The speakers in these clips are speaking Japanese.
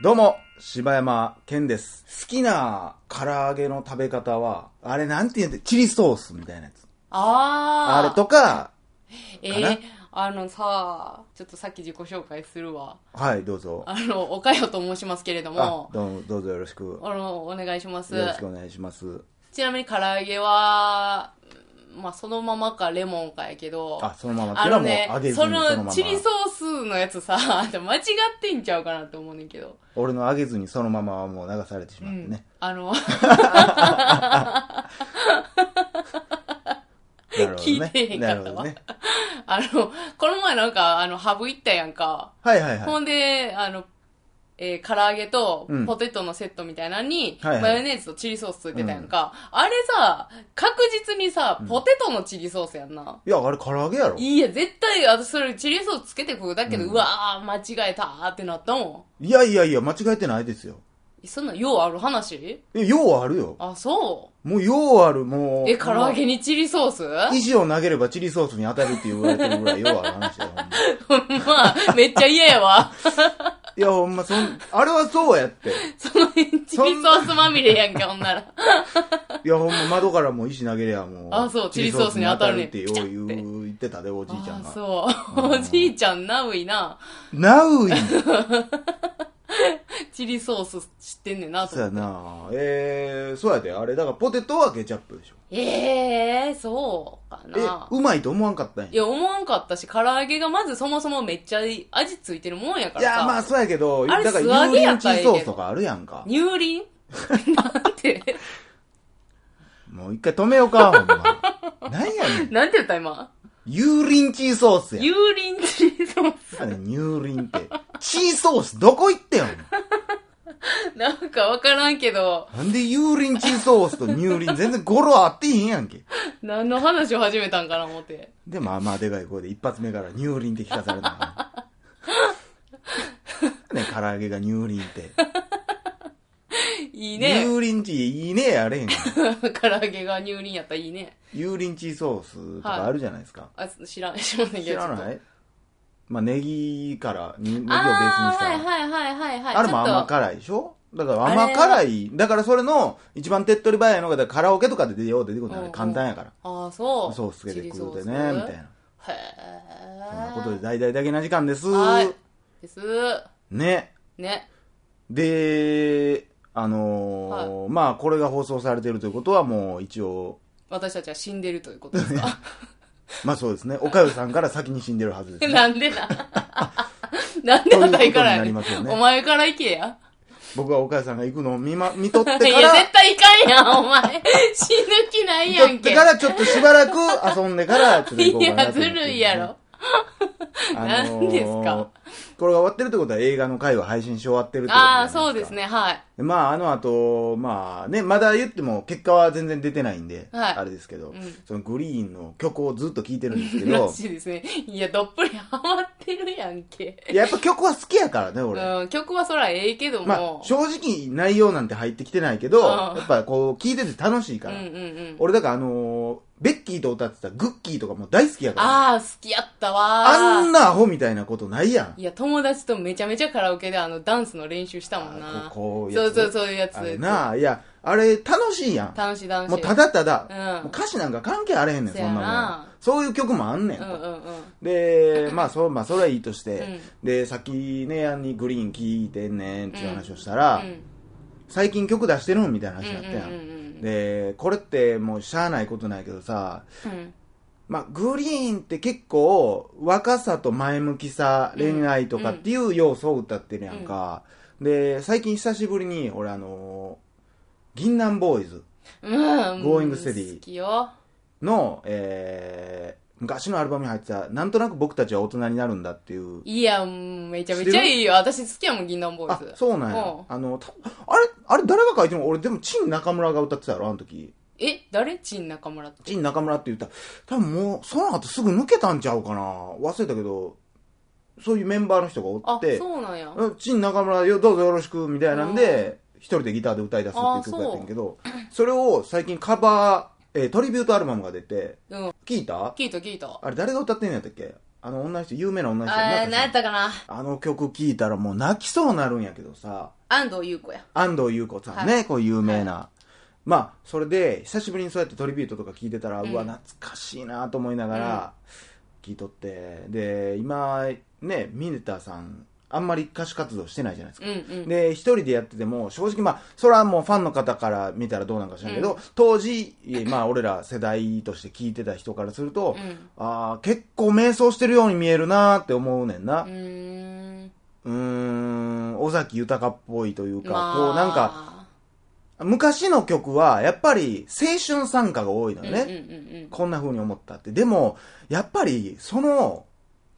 どうも、柴山健です。好きな唐揚げの食べ方は、あれなんて言うんだチリソースみたいなやつ。あー。あれとか、えかなー、あのさ、ちょっとさっき自己紹介するわ。はい、どうぞ。あの、おかよと申しますけれどあも、どうも、どうぞよろしく。よあの、お願いします。ろしくお願いします。ちなみに唐揚げは、まあ、そのままかレモンかやけど、あ、そのままあのね揚げ、ずそのまま。のチリソースのやつさ、間違ってんちゃうかなって思うねんけど。俺の揚げずにそのままはもう流されてしまってね。あの、なるほ聞いてへ。んかったわね。あの、この前なんか、あの、ハブ行ったやんか。はいはいはい。ほんで、あの、えー唐揚げとうんポテトのセットみたいなのに、はいはいマヨネーズとチリソースついてたやんか。あれさ、確実にさ、ポテトのチリソースやんな。いや、あれ唐揚げやろ。いや、絶対、私それチリソースつけて食うだけで、ううんわー、間違えたーってなったもいやいやいや、間違えてないですよ。ん。そんなん、ようある話？え、ようあるよ。あ、そもうようある、もう。う。え、唐揚げにチリソース？石を投げればチリソースに当たるって言われてるぐらいようある話だよ、ほんま。まあ、めっちゃ嫌やわ。いや、ほんま、そん、あれはそうやって。その、チリソースまみれやんけ、ほんなら。いや、ほんま、窓からもう石投げりゃもう。あそうチリソースに当たるねチリソースに当たるってよう言う言ってたで、おじいちゃんあが。そう。おじいちゃん、ナウイな。ナウイ チリソース知ってんねんなとそう思って。やなえー、そうやで。あれ、だからポテトはケチャップでしょ。ええー、そうかえな、。うまいと思わんかったんや。いや、思わんかったし、唐揚げがまずそもそもめっちゃ味ついてるもんやからさ。いや、まあ、そうやけど、あれだから、素揚げや油淋チったらええけどーソースとかあるやんか。乳輪？なんて、もう一回止めようか、ほんま。何やねん。なんて言った今？油淋チーソースや。油輪チリソー何やねん乳輪って。チーソースどこ行ってん？のス。なんかわからんけど、なんで油淋チーソースと乳輪全然語呂合ってへんやんけ。何の話を始めたんかな思って。で、まあまあでかい声で一発目から乳輪って聞かされたの。ね、唐揚げが乳輪って。いいね。油淋チーいいねやあれへんが 唐揚げが乳輪やったらいいね。油淋チーソースとかあるじゃないですか。あ、知らん、知らんねんけ知ど。ちょっとらない？まあネギから、にネギをベースにした。はいはいはいはいはい。あれも甘辛いでしょ？だから甘辛い。だからそれの一番手っ取り早いのが、だからカラオケとかで出よう出てくるのあれうんうん簡単やから。とああ、そう。ソースつけて食うてチリソースね、みたいな。へそんなえ。ことで大々だけな時間です。はい。です。ね。ね。で、あのーまあこれが放送されてるということはもう一応、私たちは死んでるということですか？まあそうですね。おかゆさんから先に死んでるはずです、ね。なんでな。なんであたいかなりますよねお前から行けや。僕はおかゆさんが行くのを見ま、見とっていや、から、絶対行かんやん、お前。死ぬ気ないやんけ。見とってからちょっとしばらく遊んでから、ちょっと行こうかなって、いや、ずるいやろ。あのー何ですか？これが終わってるってことは映画の回は配信し終わってるってことああ、そうですね、はい。まあ、あの後、まあね、まだ言っても結果は全然出てないんで、はいあれですけど、うんそのグリーンの曲をずっと聴いてるんですけらど、しいですね。いや、どっぷりハマってるやんけ。いややっぱ曲は好きやからね、俺。うん、曲はそらええけども。まあ、正直内容なんて入ってきてないけど、うんやっぱこう聴いてて楽しいから。うんうんうん。俺だからあのーベッキーと歌ってたグッキーとかも大好きやから。ああ、好きやったわあんなアホみたいなことないやん。いや、友達とめちゃめちゃカラオケであの、ダンスの練習したもんな。あこうこそうそう、そういうやつ。あれなあ、いや、あれ楽しいやん。楽しい楽しい。もうただただ、うん歌詞なんか関係あれへんねん、そんなもん。そういう曲もあんねん。うんうんうん。で、まあ、そう、まあ、それはいいとして、うんで、さっきね、やんにグリーン聴いてんねんっていう話をしたら、うん最近曲出してるんみたいな話になったやん。うんうんうんうんで、これってもうしゃあないことないけどさ、うんまあ、グリーンって結構、若さと前向きさ、恋愛とかっていう要素を歌ってるやんか。で、最近久しぶりに、俺あのー、銀杏ボーイズうん。Going Steady。の、えー、昔のアルバムに入ってた、なんとなく僕たちは大人になるんだっていう。いや、うんめちゃめちゃいいよ。私好きやもん、銀杏ボーあイズ。、そうなんやうん。あの、たあれ、あれ誰が書いてるの俺でも、陳中村が歌ってたやろ、あの時。え、誰？陳中村って？陳中村って言ったら、多分もう、その後すぐ抜けたんちゃうかな忘れたけど、そういうメンバーの人がおあっ、て、そうなんや。うん陳中村よ、どうぞよろしく、みたいなんで、一人でギターで歌い出すっていう曲やってんけど、それを最近カバー、えートリビュートアルバムが出て、うん。聞いた？聞いた聞いた。あれ誰が歌ってんのやったっけ？あの女の人、有名な女の人あー、やんな何やったかなあの曲聴いたらもう泣きそうになるんやけどさ、安藤優子や。安藤優子さんね、はいこう有名な。まあ、それで、久しぶりにそうやってトリビュートとか聞いてたら、ううんわ、懐かしいなと思いながら、聞いとって。で、今、ね、ミネタさん、あんまり歌手活動してないじゃないですか。うんうん。で、一人でやってても、正直まあ、それはもうファンの方から見たらどうなんか知らんけど、うん当時、まあ、俺ら世代として聞いてた人からすると、うんああ、結構迷走してるように見えるなって思うねんな。うーん。尾崎豊っぽいというか、まあこうなんか、昔の曲は、やっぱり青春賛歌が多いのよね。こんな風に思ったって。でも、やっぱり、その、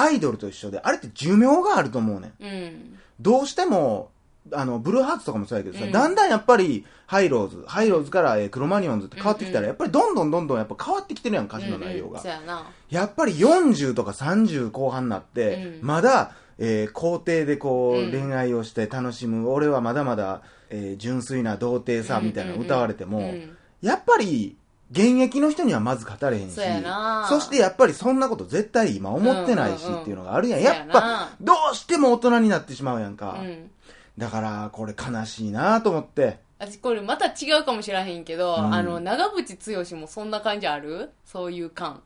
アイドルと一緒で、あれって寿命があると思うねん。うん。うん。どうしても、あの、ブルーハーツとかもそうやけどさ、うんだんだんやっぱり、ハイローズ、ハイローズから、えークロマニオンズって変わってきたら、うんうんやっぱりどんどんどんどんやっぱ変わってきてるやん、歌詞の内容がうんうん。やな。やっぱり40とか30後半になって、うんまだ、えー校庭でこう、うん恋愛をして楽しむ、俺はまだまだ、えー純粋な童貞さ、みたいなの歌われても、うんやっぱり、現役の人にはまず語れへんし、そしてやっぱりそんなこと絶対今思ってないしうんうんうんっていうのがあるやん。そうやなやっぱ、どうしても大人になってしまうやんか。うん。だから、これ悲しいなと思って。私これまた違うかもしらへんけど、うんあの、長渕剛もそんな感じある？そういう感。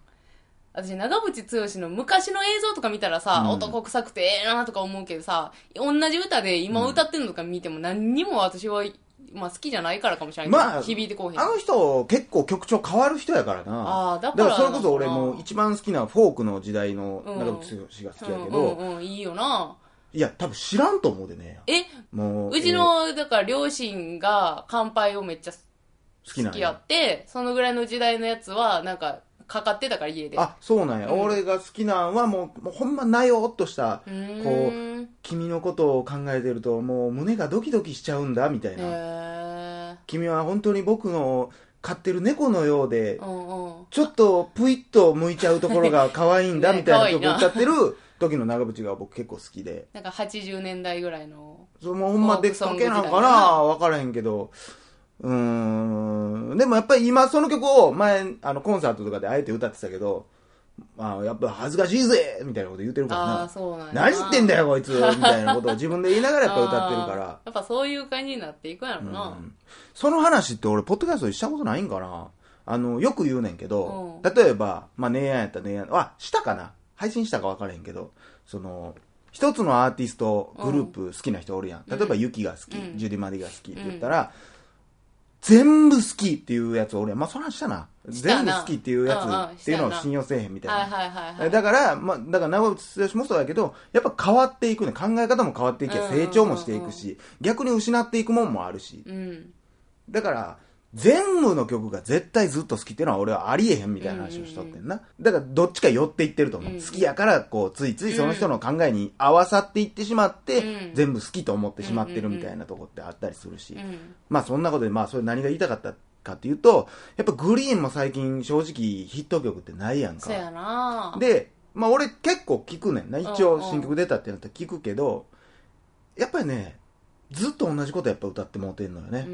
私、長渕剛の昔の映像とか見たらさ、うん男臭くてええなとか思うけどさ、同じ歌で今歌ってんのとか見ても何にも私は、まあ好きじゃないからかもしれないけど、まあ響いてこうへん。あの人、結構曲調変わる人やからな。あーだからだからそれこそ俺も一番好きなフォークの時代のうん長渕剛が好きやけうんど、うんうん、いいよな。いや、多分知らんと思うでね。え、もう、うちえーの、だから両親が乾杯をめっちゃ好きなんや好きやっ。て、そのぐらいの時代のやつは、なんか、かかってたから家で。あ、そうなんや。うん俺が好きなんはもう、もうほんまなよっとしたう、ーん、こう君のことを考えてると、もう胸がドキドキしちゃうんだ、みたいな。へ君は本当に僕の飼ってる猫のようでー、うんうん。ちょっとぷいっと向いちゃうところが可愛いんだ、ねみたいな曲可愛いな歌ってる 時の長渕が僕結構好きで。なんか80年代ぐらいの。そのほんま出かけなんかなわからへんけど。うーん。でもやっぱり今その曲を前、あのコンサートとかであえて歌ってたけど、まあやっぱ恥ずかしいぜみたいなこと言ってるからああ、な。そうなんや何言ってんだよこいつみたいなことを自分で言いながらやっぱ歌ってるから。やっぱそういう感じになっていくんやろな。うんその話って俺、ポッドキャストでしたことないんかなあの、よく言うねんけど、うん例えば、まあ、姉やんやったら姉やん、あ、したかな配信したか分からへんけど、その、一つのアーティスト、グループ好きな人おるやん。うん例えば、ユキが好き、うんジュディ・マリが好きって言ったら、全部好きっていうやつおるやん。まあ、その話したな。したな全部好きっていうやうんうんつっていうのを信用せえへんみたいな。だから、まあ、だから長渕剛もそうやけど、やっぱ変わっていくね。考え方も変わっていきゃうんうんうんうん成長もしていくし、逆に失っていくもんもあるし。うん。だから、全部の曲が絶対ずっと好きっていうのは俺はありえへんみたいな話をしとってんな。だからどっちか寄っていってると思う。うん好きやから、こう、ついついその人の考えに合わさっていってしまって、うん全部好きと思ってしまってるみたいなとこってあったりするし。うん。まあそんなことで、まあそれ何が言いたかったかっていうと、やっぱグリーンも最近正直ヒット曲ってないやんか。そうやなで、まあ俺結構聞くねんな。一応新曲出たってなったら聞くけど、やっぱりね、ずっと同じことやっぱ歌ってもうてんのよね。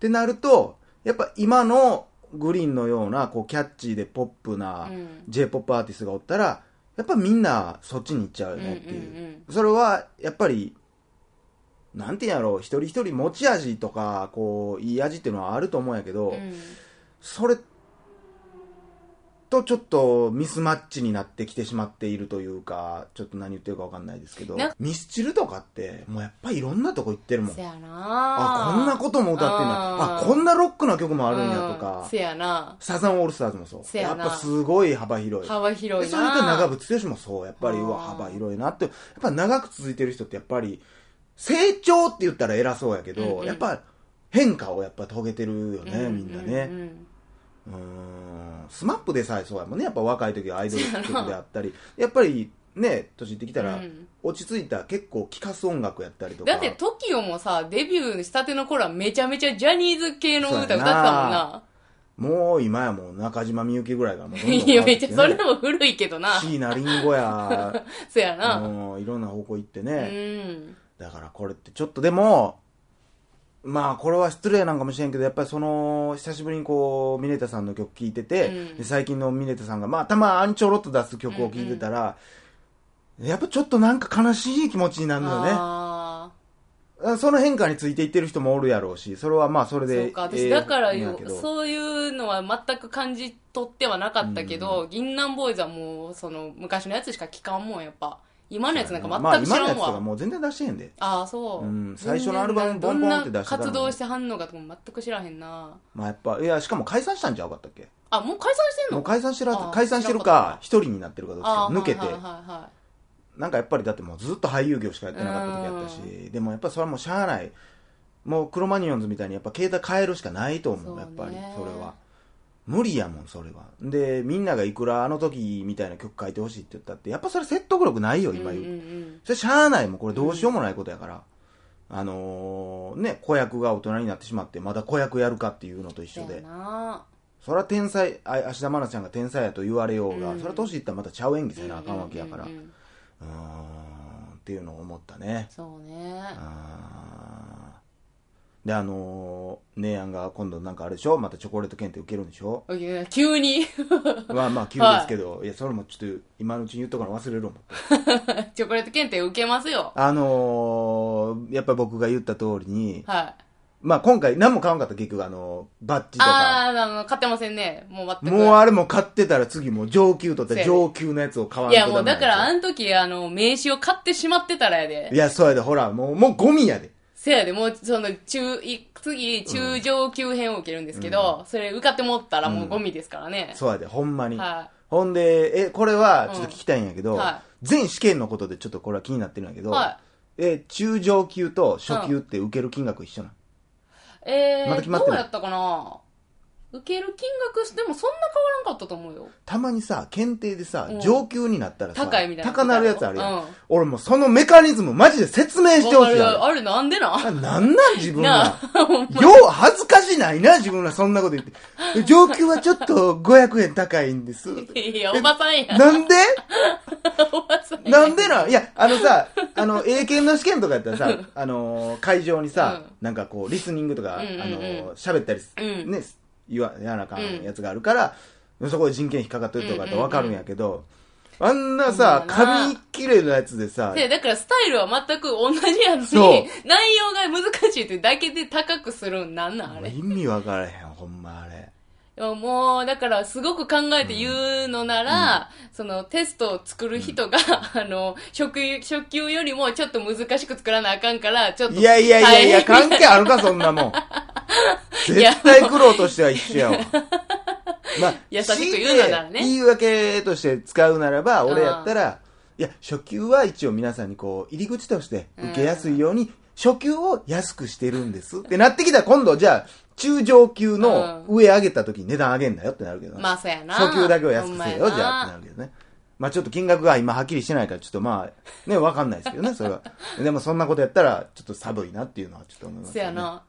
うっん。てなると、やっぱ今のグリーンのような、こうキャッチーでポップなうん J-POP アーティストがおったら、やっぱみんなそっちに行っちゃうよねっていう。うんうんうんそれはやっぱり、なんていうんやろう、一人一人持ち味とか、こう、いい味っていうのはあると思うんやけど、うんそれとちょっとミスマッチになってきてしまっているというか、ちょっと何言ってるかわかんないですけどな、ミスチルとかって、もうやっぱりいろんなとこ行ってるもんせ。やなあ、こんなことも歌ってんだ。あ、こんなロックな曲もあるんやとうんか、せやなサザンオールスターズもそう。せやなやっぱすごい幅広い。幅広いなそれと長渕剛もそう。やっぱり、うわ、幅広いなって。やっぱ長く続いてる人ってやっぱり、成長って言ったら偉そうやけど、うんうんやっぱ変化をやっぱ遂げてるよね、うみんなね。うんうんうーん。スマップでさえそうやもんね。やっぱ若い時はアイドル曲であったり。やっぱりね年いってきたら、うん。落ち着いた結構聴かす音楽やったりとか。だって TOKIO もさデビューしたての頃はめちゃめちゃジャニーズ系の歌歌ってたもんな。もう今やもう中島みゆきぐらいがもうどんどん いやめっちゃそれ変も古いけどな。椎名林檎や。そやな。もういろんな方向行ってうね、ん。だからこれってちょっとでもまあこれは失礼なんかもしれんけどやっぱりその久しぶりにこうミネタさんの曲聴いてて、うん。で最近のミネタさんがまあたまにちょろっと出す曲を聴いてたら、やっぱちょっとなんか悲しい気持ちになるのよね。あその変化についていってる人もおるやろうしそれはまあそれでーそうか、ええ私だからよんやけど。そういうのは全く感じ取ってはなかったけど、銀杏ボーイズはもう、その、昔のやつしか聞かんもん、やっぱ。今のやつなんかまあ全く知らん今のやつとかわ。もう全然出してへんでああ、そう。うん最初のアルバムボンボンって出してたのにどんな活動してはんのかとかも全く知らへんな。まあやっぱいやしかも解散したんちゃうかったっけ？あ、もう解散してんの？もう解散してる解散してるか一人になってるかどっちか抜けて、はいはいはいはいなんかやっぱりだってもうずっと俳優業しかやってなかった時やったし、でもやっぱそれはもうしゃあない。もうクロマニオンズみたいにやっぱ携帯変えるしかないと思う、そうねやっぱり、それは。無理やもん、それは。で、みんながいくらあの時みたいな曲書いてほしいって言ったって、やっぱそれ説得力ないよ、今言う。うんうんうんそれしゃあないもん、これどうしようもないことやから。あのー、ね、子役が大人になってしまって、まだ子役やるかっていうのと一緒でそうや。なそれは天才、あ芦田愛菜ちゃんが天才やと言われようが、うんそれは年いったらまたちゃう演技せなあかんわけやから。ううんうんうんっていうのを思ったね。そうね。あーで、あのー、姉やんが今度なんかあれでしょ？またチョコレート検定受けるんでしょ？いや急に まあまあ急ですけど、い、や、それもちょっと今のうちに言っとかな忘れる思って。チョコレート検定受けますよ。あのー、やっぱり僕が言った通りに、はい。まあ今回何も買わんかった結局あの、バッジとか。ああ、買ってませんね。もう全く。もうあれも買ってたら次もう上級とって上級のやつを買わんいとダメやもうだからあの時、あの、名刺を買ってしまってたらやでい。や、そうやで、ほら、もう、もうゴミやで。せやで、もう、その、中、い次、中上級編を受けるんですけど、それ受かってもったらもうゴミですからね。そうやで、ほんまに。はほんで、え、これはちょっと聞きたいんやけど、うんは全試験のことでちょっとこれは気になってるんやけど、はえ、中上級と初級って受ける金額一緒なの、えー、まだ決まってどうやったかな？受ける金額でもそんな変わらんかったと思うよ。たまにさ、検定でさ、うん上級になったらさ、高いみたいな高なるやつあるやん。うん俺もうそのメカニズムマジで説明してほしいやわかるあれなんでなあなんなん自分ならあ。ほんまよう恥ずかしないな、自分らそんなこと言って。上級はちょっと500円高いんです。いや、おばさんや。なんで？おばさんや。なんでなん？いや、あのさ、あの、英検の試験とかやったらさ、あのー、会場にさ、うんなんかこう、リスニングとか、うんうんうんあのー、喋ったりす、うんね、言わ、やらなあかんやつがあるから、そこで人件費かかってるとかってわかるんやけど、あんなさ、紙切れのやつでさ、で、だからスタイルは全く同じやのそうに、内容が難しいってだけで高くするんなんなんあれ。意味わからへん、ほんまあれ。もう、だから、すごく考えて言うのなら、その、テストを作る人が、あの、初級、初級よりもちょっと難しく作らなあかんから、ちょっと。いやいやいやいや、関係あるか、そんなもん。絶対苦労としては一緒やわ。まあ、優しく言うのならね言い訳として使うならば、俺やったら、いや、初級は一応皆さんにこう、入り口として受けやすいように、初級を安くしてるんです。ってなってきたら今度じゃあ、中上級の上上げた時に値段上げんなよってなるけどねまあ、そうやな。初級だけを安くせよ、じゃあってなるけどね。まあちょっと金額が今はっきりしてないから、ちょっとまあ、ね、わかんないですけどね、それは。でもそんなことやったら、ちょっと寒いなっていうのはちょっと思います、そうや。な。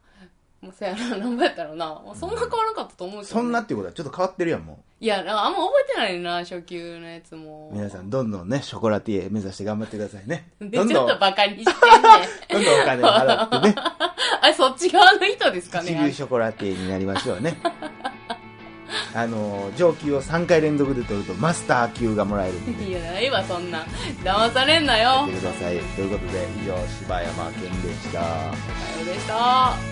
もうそうやな。何ぼやったろうな。もうそんな変わらなかったと思うけど、ね。そんなっていうことはちょっと変わってるやん、もいや、あんま覚えてないな、初級のやつも。う。皆さん、どんどんね、ショコラティエ目指して頑張ってくださいね。で、どんどん、ちょっとどバカにしてんね。んどんお金を払ってね、あ、そっち側の人ですか一流ね。ショコラティエになりましょうね。あの、上級を3回連続で取るとマスター級がもらえるんで。いや、ないわ、そんな。騙されんなよ。見てください。ということで、以上、柴山健でした。さようでした。